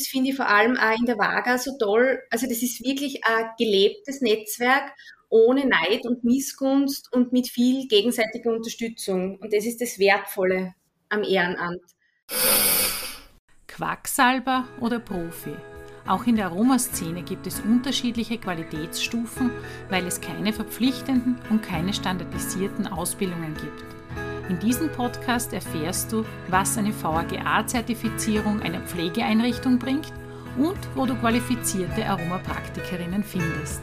das finde ich vor allem auch in der Vaga so toll. Also das ist wirklich ein gelebtes Netzwerk ohne Neid und Missgunst und mit viel gegenseitiger Unterstützung. Und das ist das Wertvolle am Ehrenamt. Quacksalber oder Profi? Auch in der Aromaszene gibt es unterschiedliche Qualitätsstufen, weil es keine verpflichtenden und keine standardisierten Ausbildungen gibt. In diesem Podcast erfährst du, was eine VAGA-Zertifizierung einer Pflegeeinrichtung bringt und wo du qualifizierte Aromapraktikerinnen findest.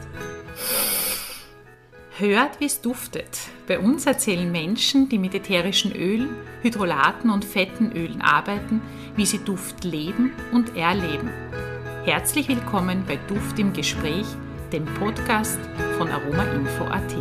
Hört, wie es duftet. Bei uns erzählen Menschen, die mit ätherischen Ölen, Hydrolaten und fetten Ölen arbeiten, wie sie Duft leben und erleben. Herzlich willkommen bei Duft im Gespräch, dem Podcast von aromainfo.at.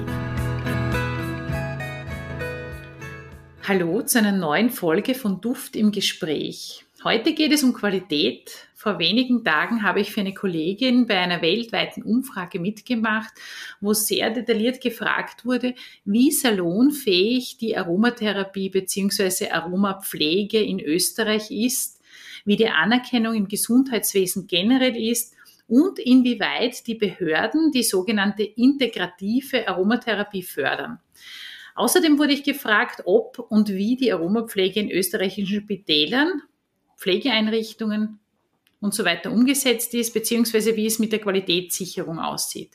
Hallo zu einer neuen Folge von Duft im Gespräch. Heute geht es um Qualität. Vor wenigen Tagen habe ich für eine Kollegin bei einer weltweiten Umfrage mitgemacht, wo sehr detailliert gefragt wurde, wie salonfähig die Aromatherapie bzw. Aromapflege in Österreich ist wie die Anerkennung im Gesundheitswesen generell ist und inwieweit die Behörden die sogenannte integrative Aromatherapie fördern. Außerdem wurde ich gefragt, ob und wie die Aromapflege in österreichischen Spitälern, Pflegeeinrichtungen und so weiter umgesetzt ist, beziehungsweise wie es mit der Qualitätssicherung aussieht.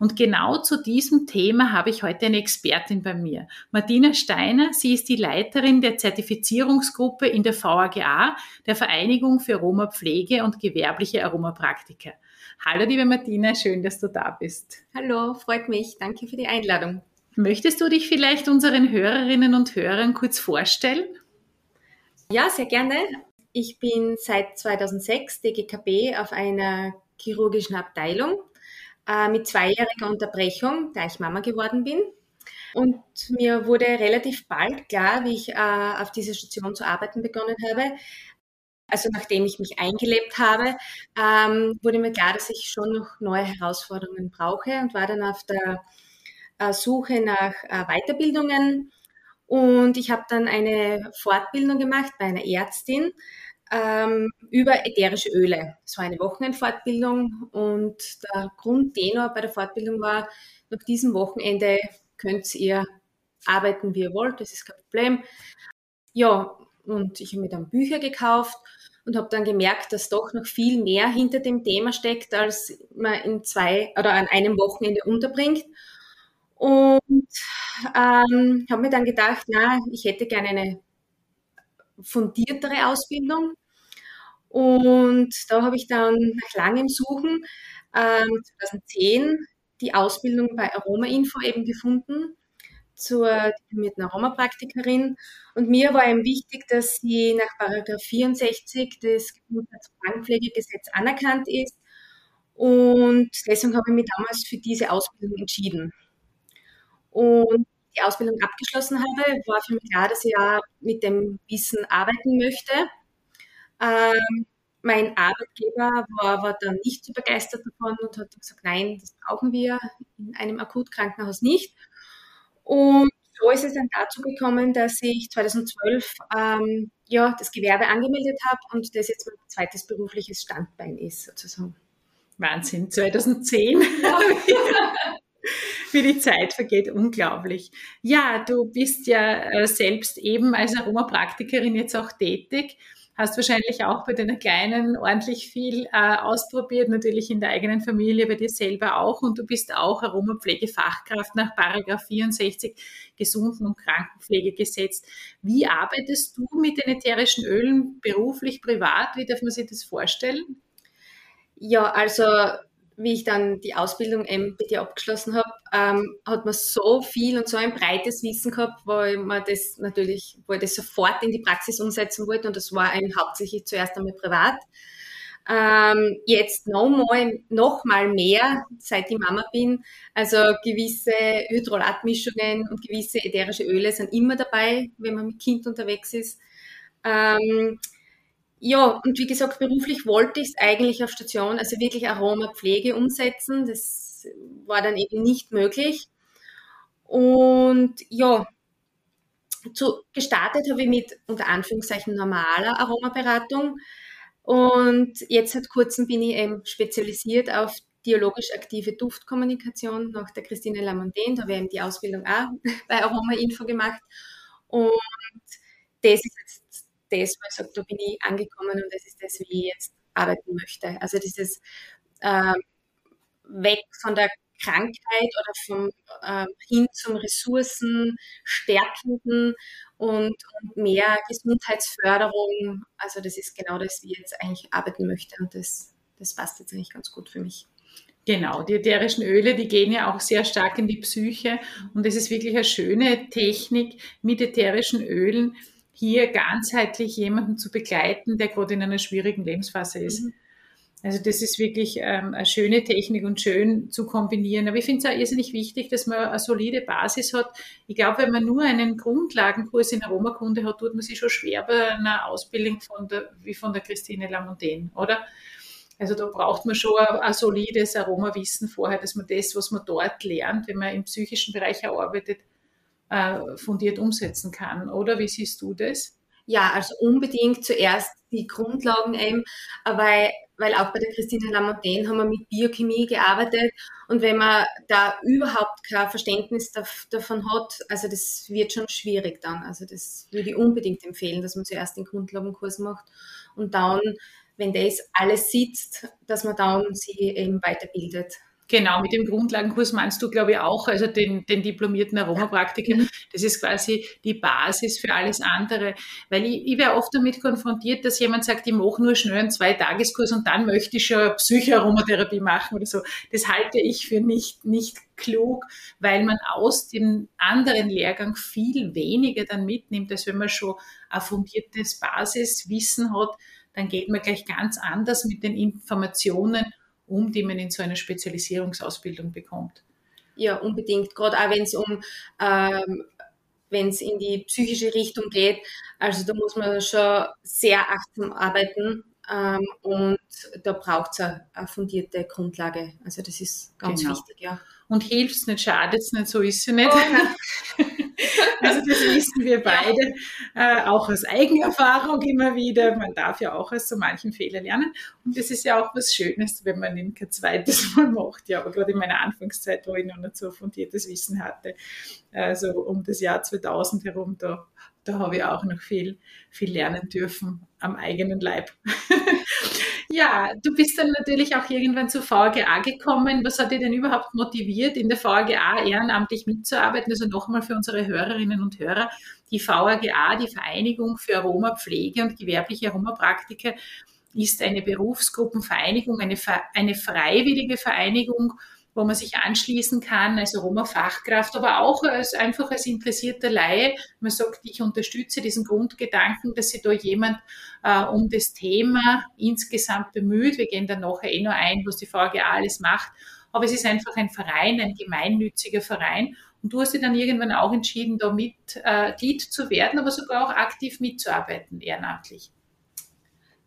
Und genau zu diesem Thema habe ich heute eine Expertin bei mir. Martina Steiner, sie ist die Leiterin der Zertifizierungsgruppe in der VAGA, der Vereinigung für Aromapflege und gewerbliche Aromapraktiker. Hallo liebe Martina, schön, dass du da bist. Hallo, freut mich. Danke für die Einladung. Möchtest du dich vielleicht unseren Hörerinnen und Hörern kurz vorstellen? Ja, sehr gerne. Ich bin seit 2006 DGKB auf einer chirurgischen Abteilung äh, mit zweijähriger Unterbrechung, da ich Mama geworden bin. Und mir wurde relativ bald klar, wie ich äh, auf dieser Station zu arbeiten begonnen habe, also nachdem ich mich eingelebt habe, ähm, wurde mir klar, dass ich schon noch neue Herausforderungen brauche und war dann auf der Suche nach äh, Weiterbildungen. Und ich habe dann eine Fortbildung gemacht bei einer Ärztin, ähm, über ätherische Öle. Es war eine Wochenendfortbildung und der Grundtenor bei der Fortbildung war, nach diesem Wochenende könnt ihr arbeiten, wie ihr wollt, das ist kein Problem. Ja, und ich habe mir dann Bücher gekauft und habe dann gemerkt, dass doch noch viel mehr hinter dem Thema steckt, als man in zwei oder an einem Wochenende unterbringt. Und ähm, habe mir dann gedacht, na, ich hätte gerne eine fundiertere Ausbildung und da habe ich dann nach langem Suchen ähm, 2010 die Ausbildung bei Aroma Info eben gefunden zur diplomierten Aromapraktikerin. Und mir war eben wichtig, dass sie nach Paragraph 64 des Gesundheits- und Krankenpflegegesetzes anerkannt ist. Und deswegen habe ich mich damals für diese Ausbildung entschieden. Und die Ausbildung abgeschlossen habe, war für mich klar, dass ich ja mit dem Wissen arbeiten möchte. Ähm, mein Arbeitgeber war, war dann nicht so begeistert davon und hat gesagt, nein, das brauchen wir in einem Akutkrankenhaus nicht. Und so ist es dann dazu gekommen, dass ich 2012 ähm, ja, das Gewerbe angemeldet habe und das jetzt mein zweites berufliches Standbein ist, sozusagen. Wahnsinn, 2010. Wie die Zeit vergeht, unglaublich. Ja, du bist ja äh, selbst eben als Aromapraktikerin jetzt auch tätig hast wahrscheinlich auch bei deiner Kleinen ordentlich viel äh, ausprobiert, natürlich in der eigenen Familie, bei dir selber auch. Und du bist auch Aromapflegefachkraft nach Paragraph 64 Gesunden- und Krankenpflegegesetz. Wie arbeitest du mit den ätherischen Ölen beruflich, privat? Wie darf man sich das vorstellen? Ja, also wie ich dann die Ausbildung MBT abgeschlossen habe, ähm, hat man so viel und so ein breites Wissen gehabt, weil man das natürlich, ich das sofort in die Praxis umsetzen wollte und das war ein hauptsächlich zuerst einmal privat. Ähm, jetzt noch mal, noch mal mehr, seit ich Mama bin. Also gewisse Hydrolatmischungen und gewisse ätherische Öle sind immer dabei, wenn man mit Kind unterwegs ist. Ähm, ja, und wie gesagt, beruflich wollte ich es eigentlich auf Station, also wirklich Aromapflege umsetzen. Das war dann eben nicht möglich. Und ja, zu, gestartet habe ich mit unter Anführungszeichen normaler Aromaberatung. Und jetzt seit kurzem bin ich eben spezialisiert auf dialogisch aktive Duftkommunikation nach der Christine Lamontaine. Da habe ich eben die Ausbildung auch bei Aroma Info gemacht. Und das ist jetzt das, wo ich sage, da bin ich angekommen und das ist das, wie ich jetzt arbeiten möchte. Also dieses äh, weg von der Krankheit oder vom äh, hin zum ressourcenstärkenden und, und, mehr Gesundheitsförderung. Also das ist genau das, wie ich jetzt eigentlich arbeiten möchte und das, das passt jetzt eigentlich ganz gut für mich. Genau, die ätherischen Öle, die gehen ja auch sehr stark in die Psyche und es ist wirklich eine schöne Technik mit ätherischen Ölen hier ganzheitlich jemanden zu begleiten, der gerade in einer schwierigen Lebensphase ist. Mhm. Also das ist wirklich ähm, eine schöne Technik und schön zu kombinieren. Aber ich finde es auch irrsinnig wichtig, dass man eine solide Basis hat. Ich glaube, wenn man nur einen Grundlagenkurs in Aromakunde hat, tut man sich schon schwer bei einer Ausbildung von der, wie von der Christine Lamontaine, oder? Also da braucht man schon ein, ein solides Aromawissen vorher, dass man das, was man dort lernt, wenn man im psychischen Bereich arbeitet, äh, fundiert umsetzen kann. Oder wie siehst du das? Ja, also unbedingt zuerst die Grundlagen eben, weil weil auch bei der Christine Lamontaine haben wir mit Biochemie gearbeitet und wenn man da überhaupt kein Verständnis davon hat, also das wird schon schwierig dann. Also das würde ich unbedingt empfehlen, dass man zuerst den Grundlagenkurs macht und dann, wenn das alles sitzt, dass man dann sich eben weiterbildet. Genau, mit dem Grundlagenkurs meinst du, glaube ich, auch, also den, den diplomierten Aromapraktiker. Mhm. Das ist quasi die Basis für alles andere. Weil ich, ich wäre oft damit konfrontiert, dass jemand sagt, ich mache nur schnell einen Zwei-Tageskurs und dann möchte ich schon Psychoaromatherapie machen oder so. Das halte ich für nicht, nicht klug, weil man aus dem anderen Lehrgang viel weniger dann mitnimmt, als wenn man schon ein fundiertes Basiswissen hat. Dann geht man gleich ganz anders mit den Informationen um, die man in so einer Spezialisierungsausbildung bekommt. Ja, unbedingt. Gerade auch wenn es um ähm, wenn es in die psychische Richtung geht. Also da muss man schon sehr achtsam arbeiten ähm, und da braucht es eine, eine, fundierte Grundlage. Also das ist ganz genau. wichtig, ja. Und hilft es nicht, schadet es nicht, so ist es nicht. Oh, Also das wissen wir beide, äh, auch aus Eigenerfahrung immer wieder. Man darf ja auch aus so manchen Fehlern lernen. Und das ist ja auch was Schönes, wenn man ihn kein zweites Mal macht. Ja, aber gerade in meiner Anfangszeit, wo ich noch nicht so fundiertes Wissen hatte, also um das Jahr 2000 herum, da, da habe ich auch noch viel, viel lernen dürfen am eigenen Leib. Ja, du bist dann natürlich auch irgendwann zur VGA gekommen. Was hat dich denn überhaupt motiviert, in der VGA ehrenamtlich mitzuarbeiten? Also nochmal für unsere Hörerinnen und Hörer. Die VGA, die Vereinigung für Aromapflege und gewerbliche Aromapraktiker, ist eine Berufsgruppenvereinigung, eine, eine freiwillige Vereinigung wo man sich anschließen kann als Roma-Fachkraft, aber auch als einfach als interessierter Laie. Man sagt, ich unterstütze diesen Grundgedanken, dass sich da jemand äh, um das Thema insgesamt bemüht. Wir gehen dann nachher eh nur ein, was die VGA alles macht. Aber es ist einfach ein Verein, ein gemeinnütziger Verein. Und du hast dich dann irgendwann auch entschieden, da Mitglied äh, zu werden, aber sogar auch aktiv mitzuarbeiten, ehrenamtlich.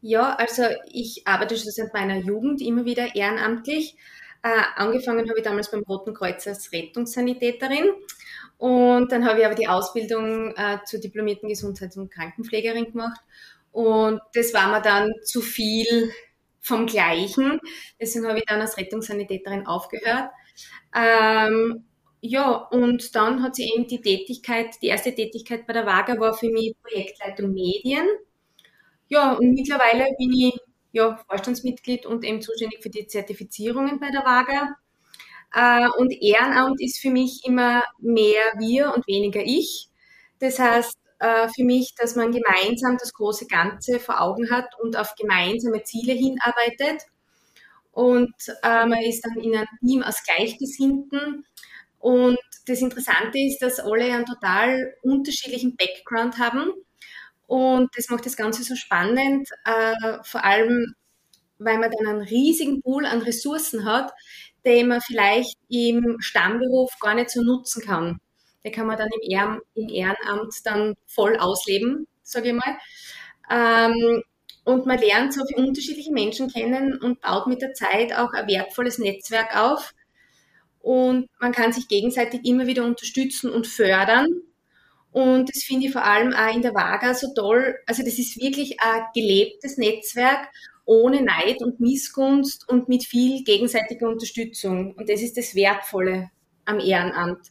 Ja, also ich arbeite schon seit meiner Jugend immer wieder ehrenamtlich. Äh, angefangen habe ich damals beim Roten Kreuz als Rettungssanitäterin. Und dann habe ich aber die Ausbildung äh, zur diplomierten Gesundheits- und Krankenpflegerin gemacht. Und das war mir dann zu viel vom Gleichen. Deswegen habe ich dann als Rettungssanitäterin aufgehört. Ähm, ja, und dann hat sie eben die Tätigkeit, die erste Tätigkeit bei der WAGA war für mich Projektleitung Medien. Ja, und mittlerweile bin ich ja, Vorstandsmitglied und eben zuständig für die Zertifizierungen bei der WAGA. Äh, und Ehrenamt ist für mich immer mehr wir und weniger ich. Das heißt, äh, für mich, dass man gemeinsam das große Ganze vor Augen hat und auf gemeinsame Ziele hinarbeitet. Und äh, man ist dann in einem Team aus Gleichgesinnten. Und das Interessante ist, dass alle einen total unterschiedlichen Background haben. Und das macht das Ganze so spannend, äh, vor allem, weil man dann einen riesigen Pool an Ressourcen hat, den man vielleicht im Stammberuf gar nicht so nutzen kann. Den kann man dann im, Ehren, im Ehrenamt dann voll ausleben, sage ich mal. Ähm, und man lernt so viele unterschiedliche Menschen kennen und baut mit der Zeit auch ein wertvolles Netzwerk auf. Und man kann sich gegenseitig immer wieder unterstützen und fördern Und das finde ich vor allem auch in der Vaga so toll. Also das ist wirklich ein gelebtes Netzwerk ohne Neid und Missgunst und mit viel gegenseitiger Unterstützung. Und das ist das Wertvolle am Ehrenamt.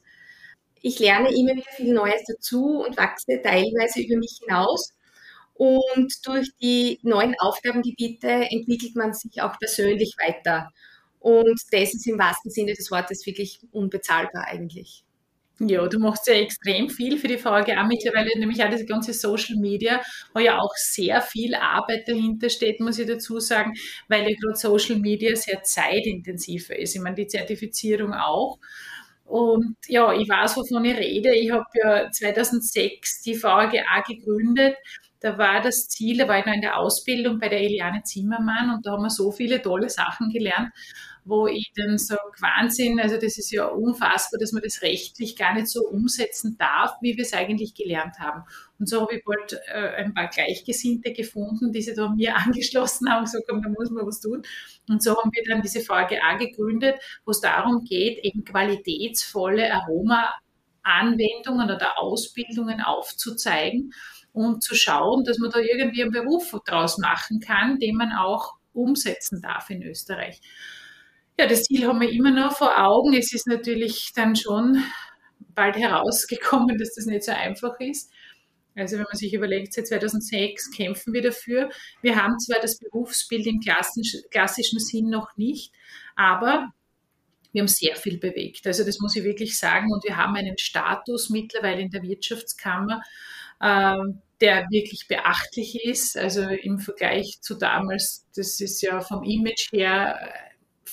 Ich lerne immer wieder viel Neues dazu und wachse teilweise über mich hinaus. Und durch die neuen Aufgabengebiete entwickelt man sich auch persönlich weiter. Und das ist im wahrsten Sinne des Wortes wirklich unbezahlbar eigentlich. Ja, du machst ja extrem viel für die VGA mittlerweile, nämlich auch diese ganze Social Media, wo ja auch sehr viel Arbeit dahinter steht, muss ich dazu sagen, weil ja gerade Social Media sehr zeitintensiver ist. Ich meine, die Zertifizierung auch. Und ja, ich weiß, wovon ich rede. Ich habe ja 2006 die VGA gegründet. Da war das Ziel, da war ich noch in der Ausbildung bei der Eliane Zimmermann und da haben wir so viele tolle Sachen gelernt wo ich dann sage, Wahnsinn, also das ist ja unfassbar, dass man das rechtlich gar nicht so umsetzen darf, wie wir es eigentlich gelernt haben. Und so habe ich bald äh, ein paar Gleichgesinnte gefunden, die sich da mir angeschlossen haben und gesagt haben, da muss man was tun. Und so haben wir dann diese VGA gegründet, wo es darum geht, eben qualitätsvolle Aroma-Anwendungen oder Ausbildungen aufzuzeigen und zu schauen, dass man da irgendwie einen Beruf draus machen kann, den man auch umsetzen darf in Österreich. Ja, das Ziel haben wir immer noch vor Augen. Es ist natürlich dann schon bald herausgekommen, dass das nicht so einfach ist. Also wenn man sich überlegt, seit 2006 kämpfen wir dafür. Wir haben zwar das Berufsbild im klassischen Sinn noch nicht, aber wir haben sehr viel bewegt. Also das muss ich wirklich sagen. Und wir haben einen Status mittlerweile in der Wirtschaftskammer, ähm, der wirklich beachtlich ist. Also im Vergleich zu damals, das ist ja vom Image her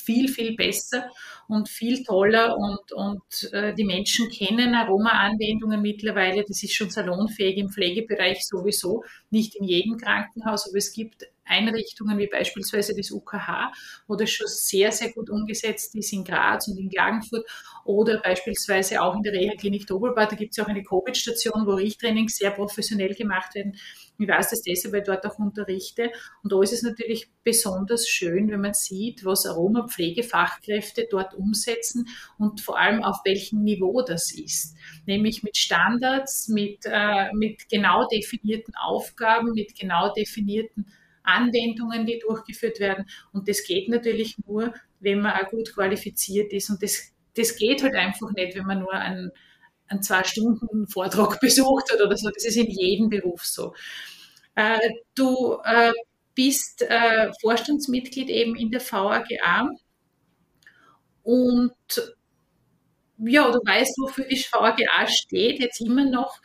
viel, viel besser und viel toller und, und äh, die Menschen kennen Aroma-Anwendungen mittlerweile. Das ist schon salonfähig im Pflegebereich sowieso, nicht in jedem Krankenhaus, aber es gibt Einrichtungen wie beispielsweise das UKH, wo das schon sehr, sehr gut umgesetzt ist in Graz und in Klagenfurt oder beispielsweise auch in der Reha-Klinik Doppelbad. Da gibt es auch eine Covid-Station, wo Riechtrainings sehr professionell gemacht werden. Ich weiß das deshalb, weil ich dort auch unterrichte. Und da ist es natürlich besonders schön, wenn man sieht, was Aromapflegefachkräfte dort umsetzen und vor allem auf welchem Niveau das ist. Nämlich mit Standards, mit, äh, mit genau definierten Aufgaben, mit genau definierten Anwendungen, die durchgeführt werden. Und das geht natürlich nur, wenn man auch gut qualifiziert ist. Und das, das geht halt einfach nicht, wenn man nur einen, einen zwei Stunden Vortrag besucht hat oder so. Das ist in jedem Beruf so. Äh, du äh, bist äh, Vorstandsmitglied eben in der VAGA und ja, du weißt, wofür die VAGA steht, jetzt immer noch.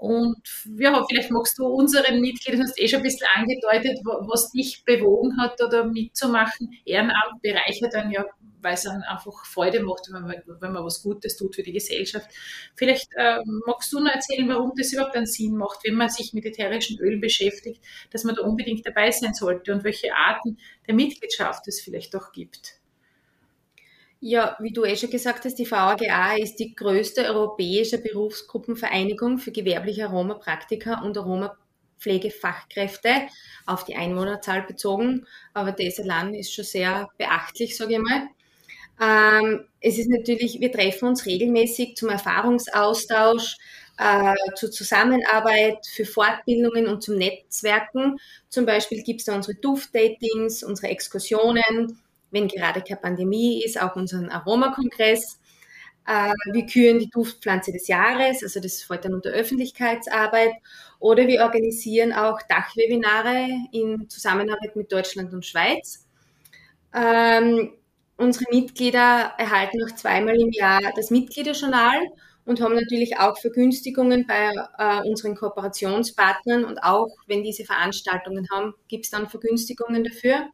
Und ja, vielleicht magst du unseren Mitgliedern, hast eh schon ein bisschen angedeutet, was dich bewogen hat oder mitzumachen. Ehrenamt bereichert dann ja, weil es dann einfach Freude macht, wenn man, wenn man was Gutes tut für die Gesellschaft. Vielleicht äh, magst du noch erzählen, warum das überhaupt einen Sinn macht, wenn man sich mit ätherischen Ölen beschäftigt, dass man da unbedingt dabei sein sollte und welche Arten der Mitgliedschaft es vielleicht auch gibt. Ja, wie du eh schon gesagt hast, die VAGA ist die größte europäische Berufsgruppenvereinigung für gewerbliche Aromapraktiker und Aromapflegefachkräfte auf die Einwohnerzahl bezogen. Aber das allein ist schon sehr beachtlich, sage ich mal. Ähm, es ist natürlich, wir treffen uns regelmäßig zum Erfahrungsaustausch, äh, zur Zusammenarbeit, für Fortbildungen und zum Netzwerken. Zum Beispiel gibt es da unsere Duftdatings, unsere Exkursionen, wenn gerade keine Pandemie ist, auch unseren Aromakongress. Äh, wir küren die Duftpflanze des Jahres, also das fällt dann unter Öffentlichkeitsarbeit. Oder wir organisieren auch Dachwebinare in Zusammenarbeit mit Deutschland und Schweiz. Ähm, unsere Mitglieder erhalten noch zweimal im Jahr das Mitgliederjournal und haben natürlich auch Vergünstigungen bei äh, unseren Kooperationspartnern. Und auch wenn diese Veranstaltungen haben, gibt es dann Vergünstigungen dafür.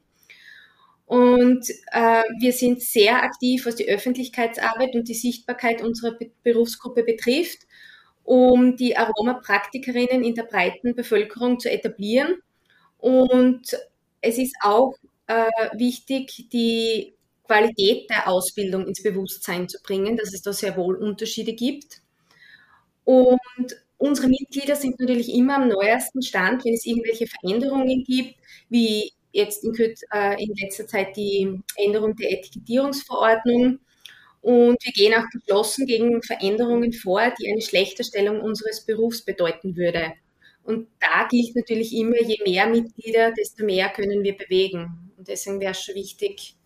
Und äh, wir sind sehr aktiv, was die Öffentlichkeitsarbeit und die Sichtbarkeit unserer Be Berufsgruppe betrifft, um die Aromapraktikerinnen in der breiten Bevölkerung zu etablieren. Und es ist auch äh, wichtig, die Qualität der Ausbildung ins Bewusstsein zu bringen, dass es da sehr wohl Unterschiede gibt. Und unsere Mitglieder sind natürlich immer am neuesten Stand, wenn es irgendwelche Veränderungen gibt, wie jetzt in, äh, in letzter Zeit die Änderung der Etikettierungsverordnung Und wir gehen auch geschlossen gegen Veränderungen vor, die eine Schlechterstellung unseres Berufs bedeuten würde. Und da gilt natürlich immer, je mehr Mitglieder, desto mehr können wir bewegen. Und deswegen wäre es schon wichtig,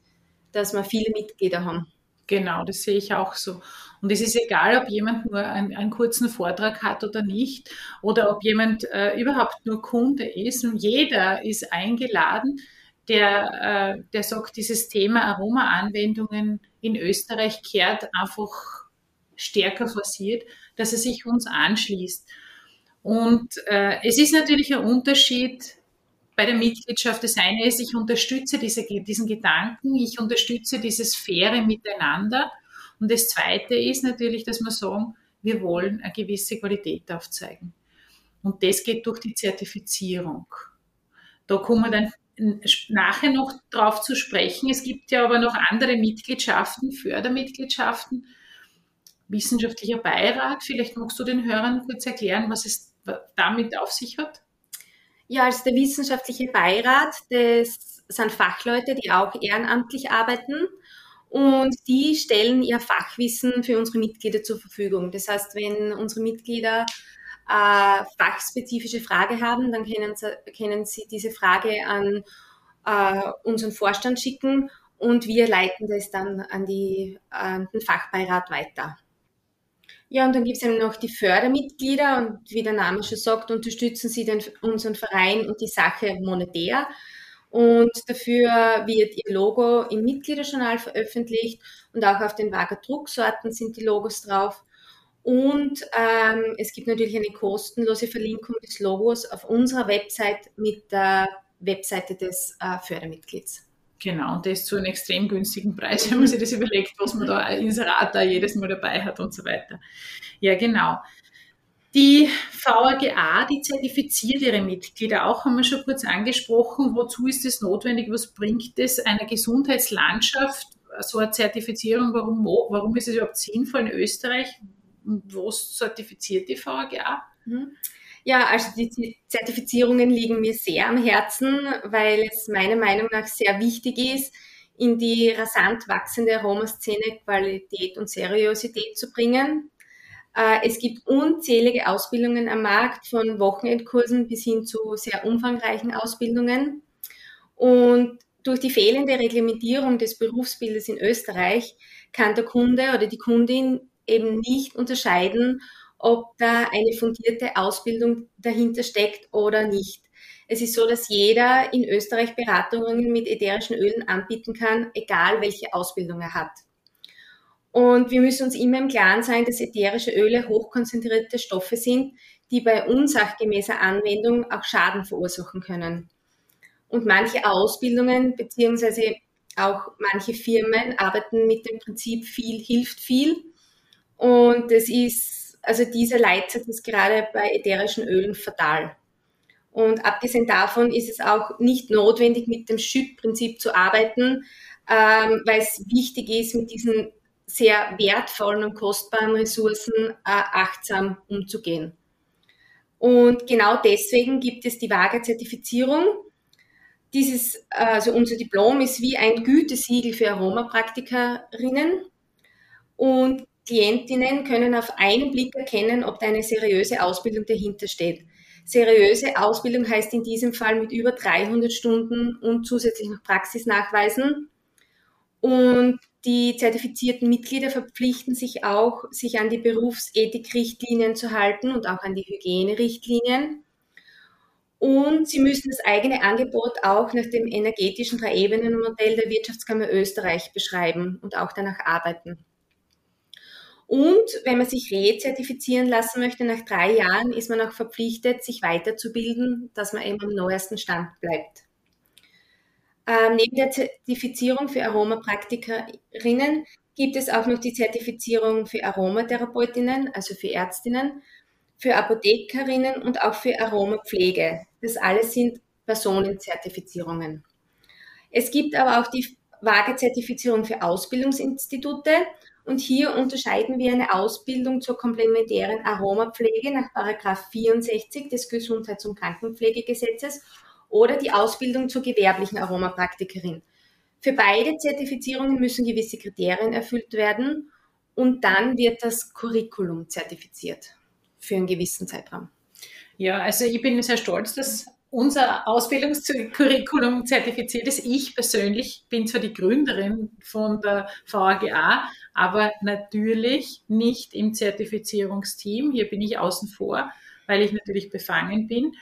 dass wir viele Mitglieder haben. Genau, das sehe ich auch so. Und es ist egal, ob jemand nur einen, einen kurzen Vortrag hat oder nicht, oder ob jemand äh, überhaupt nur Kunde ist. Und jeder ist eingeladen, der, äh, der sagt, dieses Thema Aroma-Anwendungen in Österreich kehrt einfach stärker forciert, dass er sich uns anschließt. Und äh, es ist natürlich ein Unterschied bei der Mitgliedschaft. Das eine ist, ich unterstütze diese, diesen Gedanken, ich unterstütze dieses faire Miteinander. Und das zweite ist natürlich, dass wir sagen, wir wollen eine gewisse Qualität aufzeigen. Und das geht durch die Zertifizierung. Da kommen wir dann nachher noch drauf zu sprechen. Es gibt ja aber noch andere Mitgliedschaften, Fördermitgliedschaften, wissenschaftlicher Beirat. Vielleicht magst du den Hörern kurz erklären, was es damit auf sich hat? Ja, also der wissenschaftliche Beirat, das sind Fachleute, die auch ehrenamtlich arbeiten und die stellen ihr Fachwissen für unsere Mitglieder zur Verfügung. Das heißt, wenn unsere Mitglieder äh, fachspezifische Frage haben, dann können sie, können sie diese Frage an äh, unseren Vorstand schicken und wir leiten das dann an, die, an den Fachbeirat weiter. Ja, und dann gibt es eben noch die Fördermitglieder und wie der Name schon sagt, unterstützen sie den, unseren Verein und die Sache monetär. Und dafür wird ihr Logo im Mitgliederjournal veröffentlicht und auch auf den Wager Drucksorten sind die Logos drauf. Und ähm, es gibt natürlich eine kostenlose Verlinkung des Logos auf unserer Website mit der Webseite des äh, Fördermitglieds. Genau, und das zu einem extrem günstigen Preis, wenn man sich das überlegt, was man da Inserat da jedes Mal dabei hat und so weiter. Ja, genau. Die VAGA, die zertifiziert ihre Mitglieder auch, haben wir schon kurz angesprochen. Wozu ist es notwendig? Was bringt es einer Gesundheitslandschaft, so eine Zertifizierung? Warum, warum ist es überhaupt sinnvoll in Österreich? Was zertifiziert die VAGA? Mhm. Ja, also die Zertifizierungen liegen mir sehr am Herzen, weil es meiner Meinung nach sehr wichtig ist, in die rasant wachsende Aromaszene Qualität und Seriosität zu bringen. Äh, es gibt unzählige Ausbildungen am Markt, von Wochenendkursen bis hin zu sehr umfangreichen Ausbildungen. Und durch die fehlende Reglementierung des Berufsbildes in Österreich kann der Kunde oder die Kundin eben nicht unterscheiden, ob da eine fundierte Ausbildung dahinter steckt oder nicht. Es ist so, dass jeder in Österreich Beratungen mit ätherischen Ölen anbieten kann, egal welche Ausbildung er hat. Und wir müssen uns immer im Klaren sein, dass ätherische Öle hochkonzentrierte Stoffe sind, die bei unsachgemäßer Anwendung auch Schaden verursachen können. Und manche Ausbildungen beziehungsweise auch manche Firmen arbeiten mit dem Prinzip viel hilft viel. Und es ist also dieser Leitsatz ist gerade bei ätherischen Ölen fatal. Und abgesehen davon ist es auch nicht notwendig, mit dem Schüttprinzip zu arbeiten, ähm, weil es wichtig ist, mit diesen sehr wertvollen und kostbaren Ressourcen äh, achtsam umzugehen. Und genau deswegen gibt es die Waage-Zertifizierung. Dieses, also unser Diplom ist wie ein Gütesiegel für Aromapraktikerinnen. Und Klientinnen können auf einen Blick erkennen, ob da eine seriöse Ausbildung dahinter steht. Seriöse Ausbildung heißt in diesem Fall mit über 300 Stunden und zusätzlich noch Praxisnachweisen. Und die zertifizierten Mitglieder verpflichten sich auch, sich an die Berufsethikrichtlinien zu halten und auch an die Hygienerichtlinien. Und sie müssen das eigene Angebot auch nach dem energetischen Drei-Ebenen-Modell der Wirtschaftskammer Österreich beschreiben und auch danach arbeiten. Und wenn man sich rezertifizieren lassen möchte nach drei Jahren, ist man auch verpflichtet, sich weiterzubilden, dass man eben am neuesten Stand bleibt. Ähm, neben der Zertifizierung für Aromapraktikerinnen gibt es auch noch die Zertifizierung für Aromatherapeutinnen, also für Ärztinnen, für Apothekerinnen und auch für Aromapflege. Das alles sind Personenzertifizierungen. Es gibt aber auch die vage Zertifizierung für Ausbildungsinstitute und hier unterscheiden wir eine Ausbildung zur komplementären Aromapflege nach 64 des Gesundheits- und Krankenpflegegesetzes oder die Ausbildung zur gewerblichen Aromapraktikerin. Für beide Zertifizierungen müssen gewisse Kriterien erfüllt werden und dann wird das Curriculum zertifiziert für einen gewissen Zeitraum. Ja, also ich bin sehr stolz, dass unser Ausbildungskurriculum zertifiziert ist. Ich persönlich bin zwar die Gründerin von der VAGA, aber natürlich nicht im Zertifizierungsteam. Hier bin ich außen vor, weil ich natürlich befangen bin.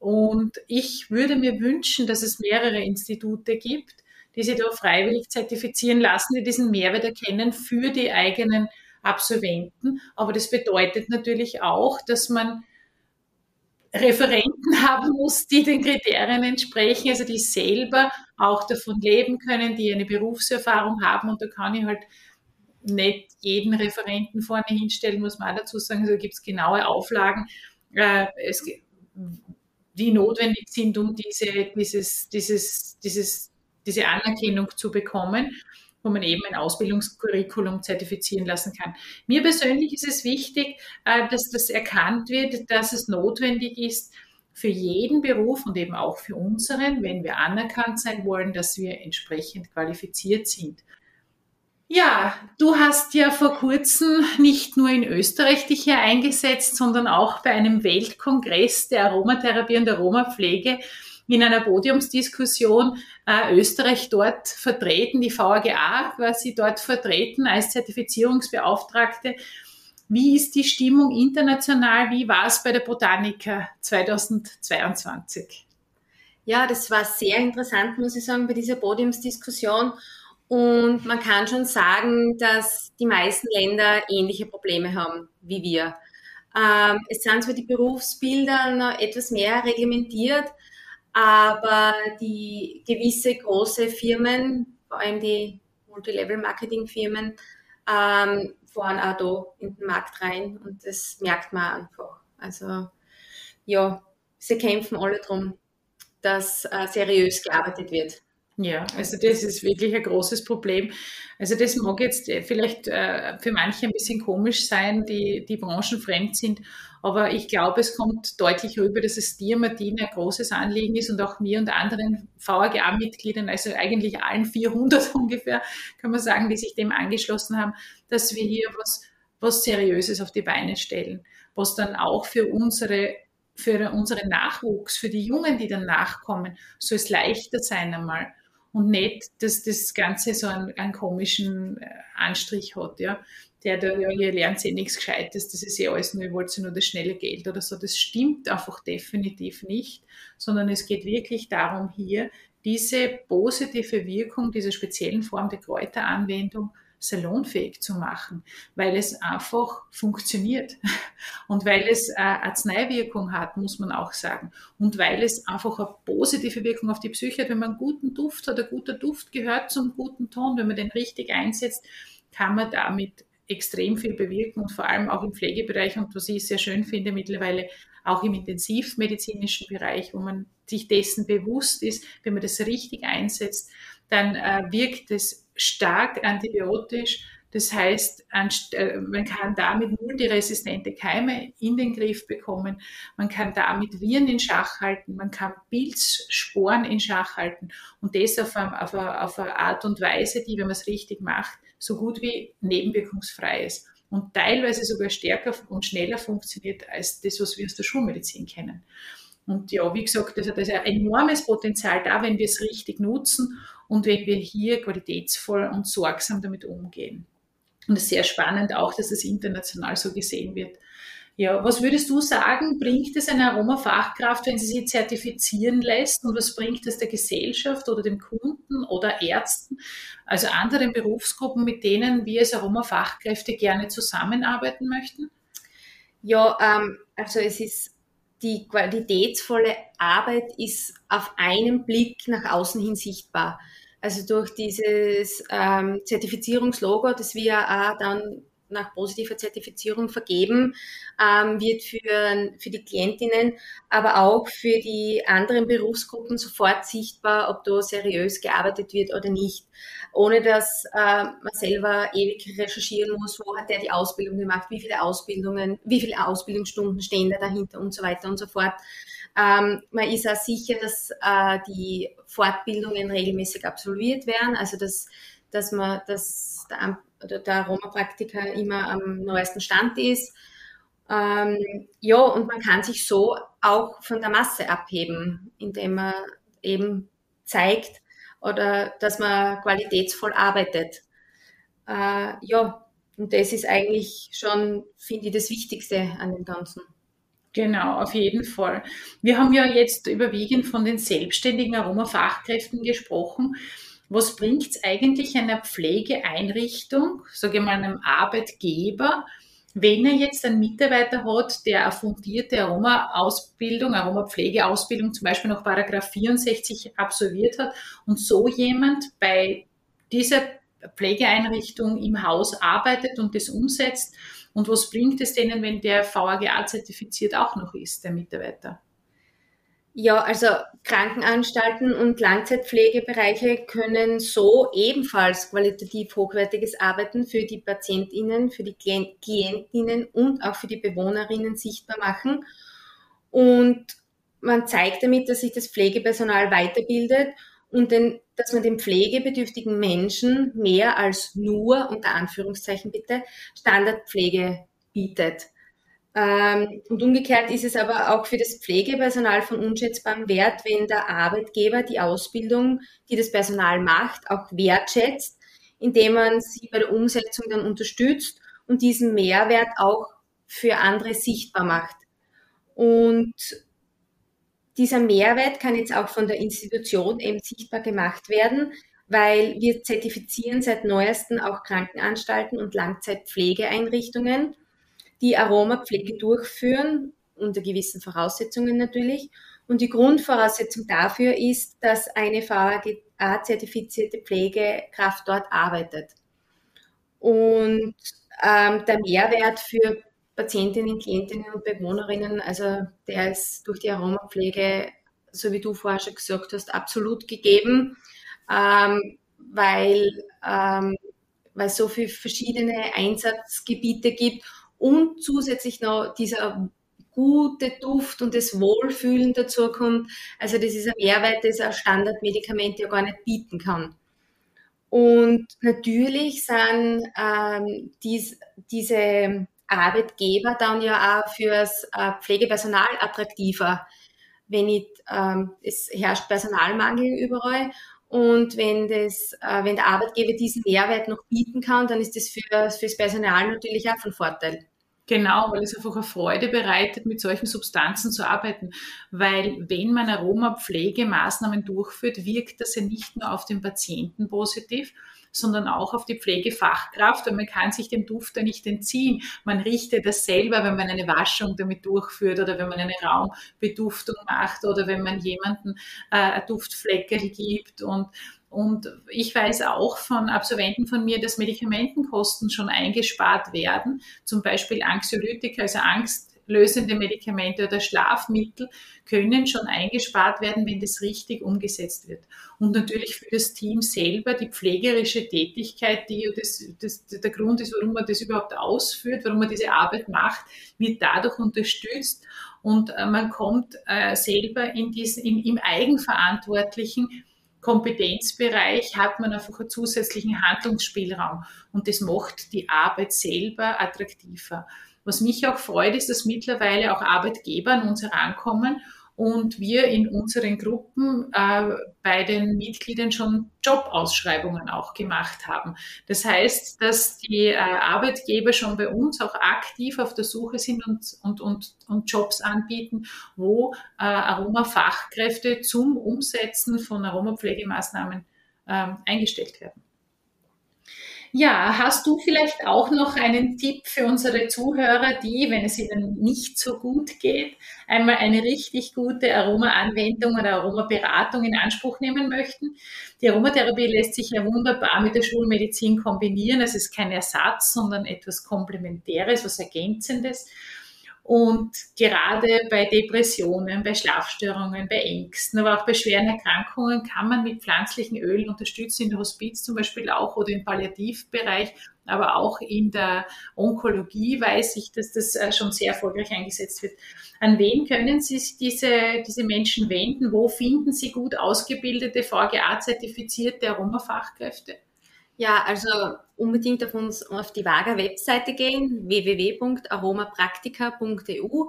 Und ich würde mir wünschen, dass es mehrere Institute gibt, die sich da freiwillig zertifizieren lassen, die diesen Mehrwert erkennen für die eigenen Absolventen. Aber das bedeutet natürlich auch, dass man Referenten haben muss, die den Kriterien entsprechen, also die selber auch davon leben können, die eine Berufserfahrung haben. Und da kann ich halt nicht jeden Referenten vorne hinstellen, muss man auch dazu sagen. Also gibt es genaue Auflagen, äh, es, die notwendig sind, um diese, dieses, dieses, dieses, diese Anerkennung zu bekommen wo man eben ein Ausbildungskurriculum zertifizieren lassen kann. Mir persönlich ist es wichtig, äh, dass das erkannt wird, dass es notwendig ist, für jeden Beruf und eben auch für unseren, wenn wir anerkannt sein wollen, dass wir entsprechend qualifiziert sind. Ja, du hast ja vor kurzem nicht nur in Österreich dich hier eingesetzt, sondern auch bei einem Weltkongress der Aromatherapie und Aromapflege in einer Podiumsdiskussion äh, Österreich dort vertreten, die VAGA quasi dort vertreten als Zertifizierungsbeauftragte. Wie ist die Stimmung international? Wie war es bei der Botanica 2022? Ja, das war sehr interessant, muss ich sagen, bei dieser Podiumsdiskussion. Und man kann schon sagen, dass die meisten Länder ähnliche Probleme haben wie wir. Ähm, es sind zwar die Berufsbilder noch etwas mehr reglementiert, aber die gewisse große Firmen, vor allem die Multilevel-Marketing-Firmen, ähm, fahren auch da in den Markt rein und das merkt man einfach. Also ja, sie kämpfen alle darum, dass äh, seriös gearbeitet wird. Ja, also das ist wirklich ein großes Problem. Also das mag jetzt vielleicht äh, für manche ein bisschen komisch sein, die, die branchenfremd sind, aber ich glaube, es kommt deutlich rüber, dass es dir, Martina, ein großes Anliegen ist und auch mir und anderen VAGA-Mitgliedern, also eigentlich allen 400 ungefähr, kann man sagen, die sich dem angeschlossen haben, dass wir hier was, was Seriöses auf die Beine stellen, was dann auch für unsere für unseren Nachwuchs, für die Jungen, die dann nachkommen, soll es leichter sein einmal und nicht, dass das Ganze so einen, einen komischen äh, Anstrich hat, ja. Der da, ja, ihr lernt eh nichts Gescheites, das ist eh alles nur, ihr wollt nur das schnelle Geld oder so. Das stimmt einfach definitiv nicht, sondern es geht wirklich darum, hier diese positive Wirkung dieser speziellen Form der Kräuteranwendung salonfähig zu machen, weil es einfach funktioniert und weil es äh, Arzneiwirkung hat, muss man auch sagen. Und weil es einfach eine positive Wirkung auf die Psyche hat. Wenn man einen guten Duft hat, ein guter Duft gehört zum guten Ton, wenn man den richtig einsetzt, kann man damit extrem viel bewirken und vor allem auch im Pflegebereich und was ich sehr schön finde mittlerweile auch im intensivmedizinischen Bereich, wo man sich dessen bewusst ist, wenn man das richtig einsetzt, dann äh, wirkt es stark antibiotisch. Das heißt, äh, man kann damit multiresistente Keime in den Griff bekommen. Man kann damit Viren in Schach halten. Man kann Pilzsporen in Schach halten. Und das auf, eine, auf eine, auf eine Art und Weise, die, wenn man es richtig macht, so gut wie nebenwirkungsfrei ist. Und teilweise sogar stärker und schneller funktioniert als das, was wir aus der Schulmedizin kennen. Und ja, wie gesagt, also da ist ein enormes Potenzial da, wenn wir es richtig nutzen und wenn wir hier qualitätsvoll und sorgsam damit umgehen. Und es ist sehr spannend auch, dass es international so gesehen wird. Ja, was würdest du sagen, bringt es eine Aromafachkraft, wenn sie sich zertifizieren lässt? Und was bringt es der Gesellschaft oder dem Kunden oder Ärzten, also anderen Berufsgruppen, mit denen wir als Aromafachkräfte gerne zusammenarbeiten möchten? Ja, ähm, also es ist die qualitätsvolle Arbeit ist auf einen Blick nach außen hin sichtbar. Also durch dieses ähm, Zertifizierungslogo, das wir auch dann nach positiver Zertifizierung vergeben, ähm, wird für, für die Klientinnen, aber auch für die anderen Berufsgruppen sofort sichtbar, ob da seriös gearbeitet wird oder nicht, ohne dass äh, man selber ewig recherchieren muss, wo hat der die Ausbildung gemacht, wie viele Ausbildungen, wie viele Ausbildungsstunden stehen da dahinter und so weiter und so fort. Ähm, man ist auch sicher, dass äh, die Fortbildungen regelmäßig absolviert werden, also dass, dass man, dass der Aromapraktiker immer am neuesten Stand ist. Ähm, ja, und man kann sich so auch von der Masse abheben, indem man eben zeigt oder dass man qualitätsvoll arbeitet. Äh, ja, und das ist eigentlich schon, finde ich, das Wichtigste an dem Ganzen. Genau, auf jeden Fall. Wir haben ja jetzt überwiegend von den selbstständigen Aromafachkräften gesprochen. Was bringt es eigentlich einer Pflegeeinrichtung, sage ich mal einem Arbeitgeber, wenn er jetzt einen Mitarbeiter hat, der eine fundierte Aroma-Ausbildung, Aromapflegeausbildung zum Beispiel noch Paragraph 64 absolviert hat und so jemand bei dieser Pflegeeinrichtung im Haus arbeitet und das umsetzt. Und was bringt es denen, wenn der VAGA zertifiziert auch noch ist, der Mitarbeiter? Ja, also Krankenanstalten und Langzeitpflegebereiche können so ebenfalls qualitativ hochwertiges Arbeiten für die Patientinnen, für die Klientinnen und auch für die Bewohnerinnen sichtbar machen. Und man zeigt damit, dass sich das Pflegepersonal weiterbildet und den, dass man den pflegebedürftigen Menschen mehr als nur, unter Anführungszeichen bitte, Standardpflege bietet. Ähm, und umgekehrt ist es aber auch für das Pflegepersonal von unschätzbarem Wert, wenn der Arbeitgeber die Ausbildung, die das Personal macht, auch wertschätzt, indem man sie bei der Umsetzung dann unterstützt und diesen Mehrwert auch für andere sichtbar macht. Und dieser Mehrwert kann jetzt auch von der Institution eben sichtbar gemacht werden, weil wir zertifizieren seit neuesten auch Krankenanstalten und Langzeitpflegeeinrichtungen, die Aromapflege durchführen, unter gewissen Voraussetzungen natürlich. Und die Grundvoraussetzung dafür ist, dass eine VAGA-zertifizierte Pflegekraft dort arbeitet. Und ähm, der Mehrwert für Patientinnen, Klientinnen und Bewohnerinnen, also der ist durch die Aromapflege, so wie du vorher schon gesagt hast, absolut gegeben, ähm, weil, ähm, weil es so viele verschiedene Einsatzgebiete gibt und zusätzlich noch dieser gute Duft und das Wohlfühlen dazu kommt. Also das ist ein Mehrwert, das ein Standardmedikament ja gar nicht bieten kann. Und natürlich sind ähm, dies, diese Arbeitgeber dann ja auch fürs äh, Pflegepersonal attraktiver. Wenn nicht, ähm, es herrscht Personalmangel überall und wenn, das, äh, wenn der Arbeitgeber diesen Mehrwert noch bieten kann, dann ist das für, fürs Personal natürlich auch von Vorteil. Genau, weil es einfach eine Freude bereitet, mit solchen Substanzen zu arbeiten. Weil wenn man Aromapflegemaßnahmen durchführt, wirkt das ja nicht nur auf den Patienten positiv, sondern auch auf die Pflegefachkraft, weil man kann sich dem Duft da nicht entziehen. Man richtet das selber, wenn man eine Waschung damit durchführt oder wenn man eine Raumbeduftung macht oder wenn man jemanden äh, ein Duftfleckerl gibt und und ich weiß auch von Absolventen von mir, dass Medikamentenkosten schon eingespart werden. Zum Beispiel Anxiolytika, also angstlösende Medikamente oder Schlafmittel können schon eingespart werden, wenn das richtig umgesetzt wird. Und natürlich für das Team selber die pflegerische Tätigkeit, die das, das, der Grund ist, warum man das überhaupt ausführt, warum man diese Arbeit macht, wird dadurch unterstützt. Und äh, man kommt äh, selber in diesen, in, im Eigenverantwortlichen Kompetenzbereich hat man einfach einen zusätzlichen Handlungsspielraum und das macht die Arbeit selber attraktiver. Was mich auch freut, ist, dass mittlerweile auch Arbeitgeber an uns herankommen und wir in unseren Gruppen äh, bei den Mitgliedern schon Jobausschreibungen auch gemacht haben. Das heißt, dass die äh, Arbeitgeber schon bei uns auch aktiv auf der Suche sind und, und, und, und Jobs anbieten, wo äh, Aromafachkräfte zum Umsetzen von Aromapflegemaßnahmen ähm, eingestellt werden. Ja, hast du vielleicht auch noch einen Tipp für unsere Zuhörer, die, wenn es ihnen nicht so gut geht, einmal eine richtig gute Aroma-Anwendung oder Aromaberatung in Anspruch nehmen möchten? Die Aromatherapie lässt sich ja wunderbar mit der Schulmedizin kombinieren. Es ist kein Ersatz, sondern etwas Komplementäres, was Ergänzendes. Und gerade bei Depressionen, bei Schlafstörungen, bei Ängsten, aber auch bei schweren Erkrankungen kann man mit pflanzlichen Ölen unterstützen, in der Hospiz zum Beispiel auch oder im Palliativbereich aber auch in der Onkologie weiß ich, dass das äh, schon sehr erfolgreich eingesetzt wird. An wen können Sie diese, diese Menschen wenden? Wo finden Sie gut ausgebildete, VGA-zertifizierte Aromafachkräfte? Ja, also unbedingt auf uns auf die Vaga-Webseite gehen, www.aromapraktika.eu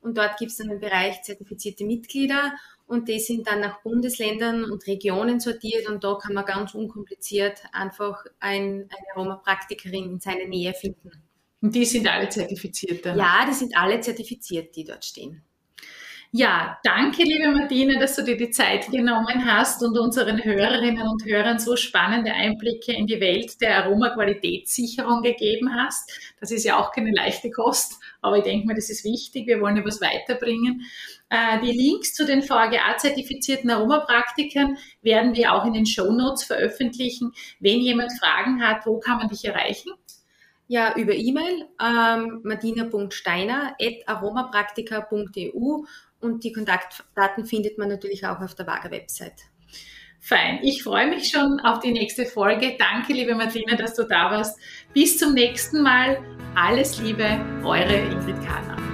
und dort gibt es dann den Bereich zertifizierte Mitglieder und die sind dann nach Bundesländern und Regionen sortiert und da kann man ganz unkompliziert einfach ein, eine Aromapraktikerin in seiner Nähe finden. Und die sind alle zertifiziert dann? Ja, die sind alle zertifiziert, die dort stehen. Ja, danke, liebe Martine, dass du dir die Zeit genommen hast und unseren Hörerinnen und Hörern so spannende Einblicke in die Welt der Aromaqualitätssicherung gegeben hast. Das ist ja auch keine leichte Kost, aber ich denke mal, das ist wichtig. Wir wollen etwas weiterbringen. Äh, die Links zu den VGA-zertifizierten Aromapraktikern werden wir auch in den Show Notes veröffentlichen. Wenn jemand Fragen hat, wo kann man dich erreichen? Ja, über E-Mail ähm, martina.steiner.aromapraktika.eu und die Kontaktdaten findet man natürlich auch auf der Vaga-Website. Fein. Ich freue mich schon auf die nächste Folge. Danke, liebe Martina, dass du da warst. Bis zum nächsten Mal. Alles Liebe, eure Ingrid Kahner.